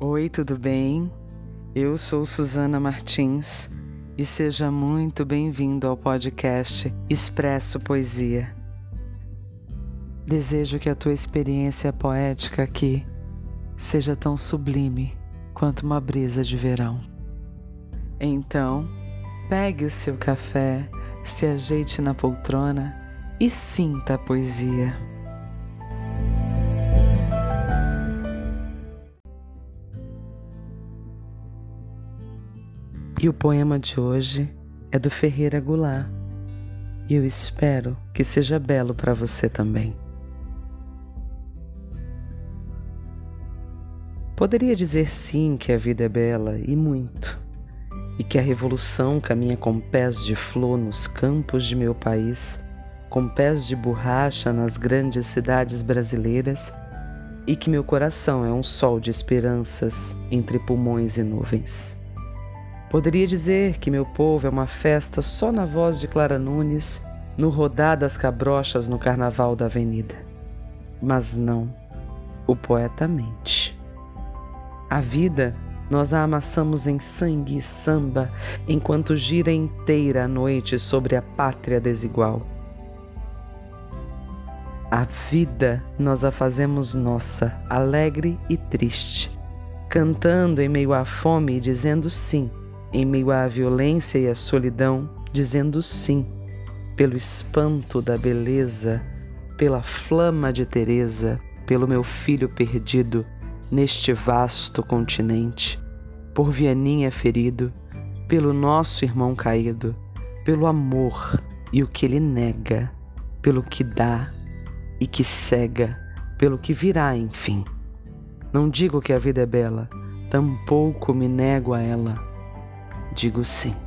Oi, tudo bem? Eu sou Suzana Martins e seja muito bem-vindo ao podcast Expresso Poesia. Desejo que a tua experiência poética aqui seja tão sublime quanto uma brisa de verão. Então, pegue o seu café, se ajeite na poltrona e sinta a poesia. E o poema de hoje é do Ferreira Goulart. E eu espero que seja belo para você também. Poderia dizer sim que a vida é bela e muito, e que a revolução caminha com pés de flor nos campos de meu país, com pés de borracha nas grandes cidades brasileiras, e que meu coração é um sol de esperanças entre pulmões e nuvens. Poderia dizer que meu povo é uma festa só na voz de Clara Nunes, no rodar das cabrochas no carnaval da avenida. Mas não, o poeta mente. A vida nós a amassamos em sangue e samba, enquanto gira inteira a noite sobre a pátria desigual. A vida nós a fazemos nossa, alegre e triste, cantando em meio à fome e dizendo sim em meio à violência e à solidão, dizendo sim, pelo espanto da beleza, pela flama de Teresa, pelo meu filho perdido neste vasto continente, por Vianinha ferido, pelo nosso irmão caído, pelo amor e o que ele nega, pelo que dá e que cega, pelo que virá, enfim. Não digo que a vida é bela, tampouco me nego a ela digo sim.